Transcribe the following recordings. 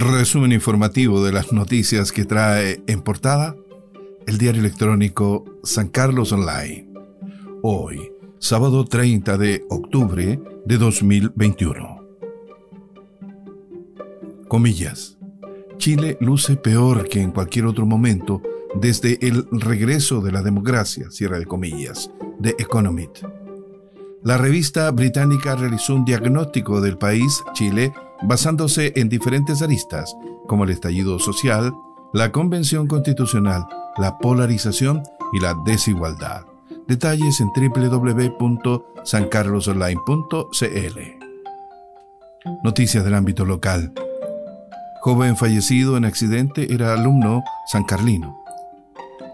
Resumen informativo de las noticias que trae en portada el diario electrónico San Carlos Online. Hoy, sábado 30 de octubre de 2021. Comillas. Chile luce peor que en cualquier otro momento desde el regreso de la democracia, cierra de comillas, de Economist. La revista británica realizó un diagnóstico del país, Chile, basándose en diferentes aristas, como el estallido social, la convención constitucional, la polarización y la desigualdad. Detalles en www.sancarlosonline.cl. Noticias del ámbito local. Joven fallecido en accidente era alumno sancarlino.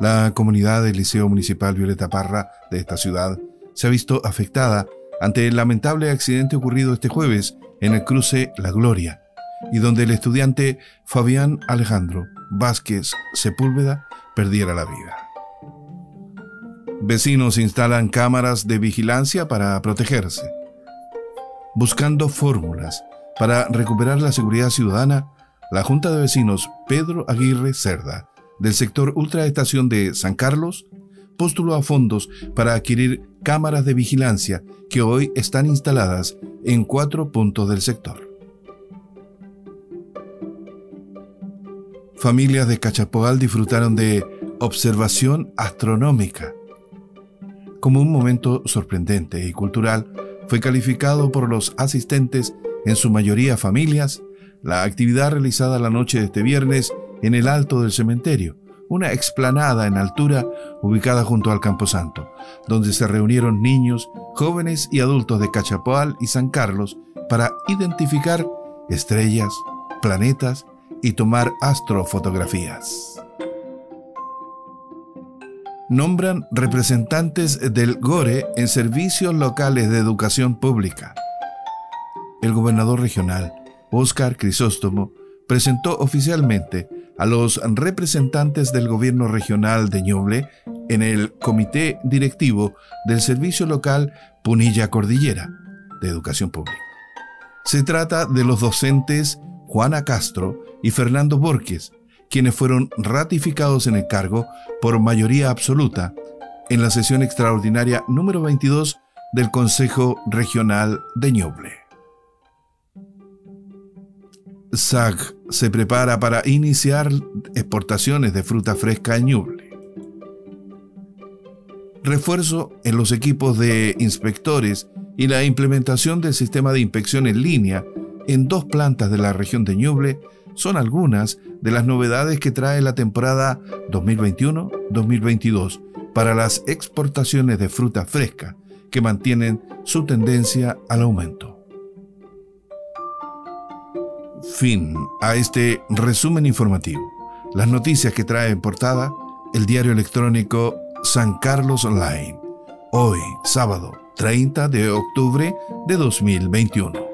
La comunidad del Liceo Municipal Violeta Parra de esta ciudad se ha visto afectada ante el lamentable accidente ocurrido este jueves en el cruce La Gloria, y donde el estudiante Fabián Alejandro Vázquez Sepúlveda perdiera la vida. Vecinos instalan cámaras de vigilancia para protegerse. Buscando fórmulas para recuperar la seguridad ciudadana, la Junta de Vecinos Pedro Aguirre Cerda, del sector ultraestación de San Carlos, postuló a fondos para adquirir cámaras de vigilancia que hoy están instaladas en cuatro puntos del sector. Familias de Cachapoal disfrutaron de observación astronómica. Como un momento sorprendente y cultural, fue calificado por los asistentes, en su mayoría familias, la actividad realizada la noche de este viernes en el alto del cementerio, una explanada en altura ubicada junto al Camposanto, donde se reunieron niños, jóvenes y adultos de Cachapoal y San Carlos para identificar estrellas, planetas y tomar astrofotografías. Nombran representantes del GORE en servicios locales de educación pública. El gobernador regional, Óscar Crisóstomo, presentó oficialmente a los representantes del gobierno regional de Ñuble en el comité directivo del servicio local Punilla Cordillera de Educación Pública. Se trata de los docentes Juana Castro y Fernando Borges, quienes fueron ratificados en el cargo por mayoría absoluta en la sesión extraordinaria número 22 del Consejo Regional de Ñuble. SAG se prepara para iniciar exportaciones de fruta fresca en Ñuble. Refuerzo en los equipos de inspectores y la implementación del sistema de inspección en línea en dos plantas de la región de Ñuble son algunas de las novedades que trae la temporada 2021-2022 para las exportaciones de fruta fresca que mantienen su tendencia al aumento fin a este resumen informativo. Las noticias que trae en portada el diario electrónico San Carlos Online. Hoy, sábado 30 de octubre de 2021.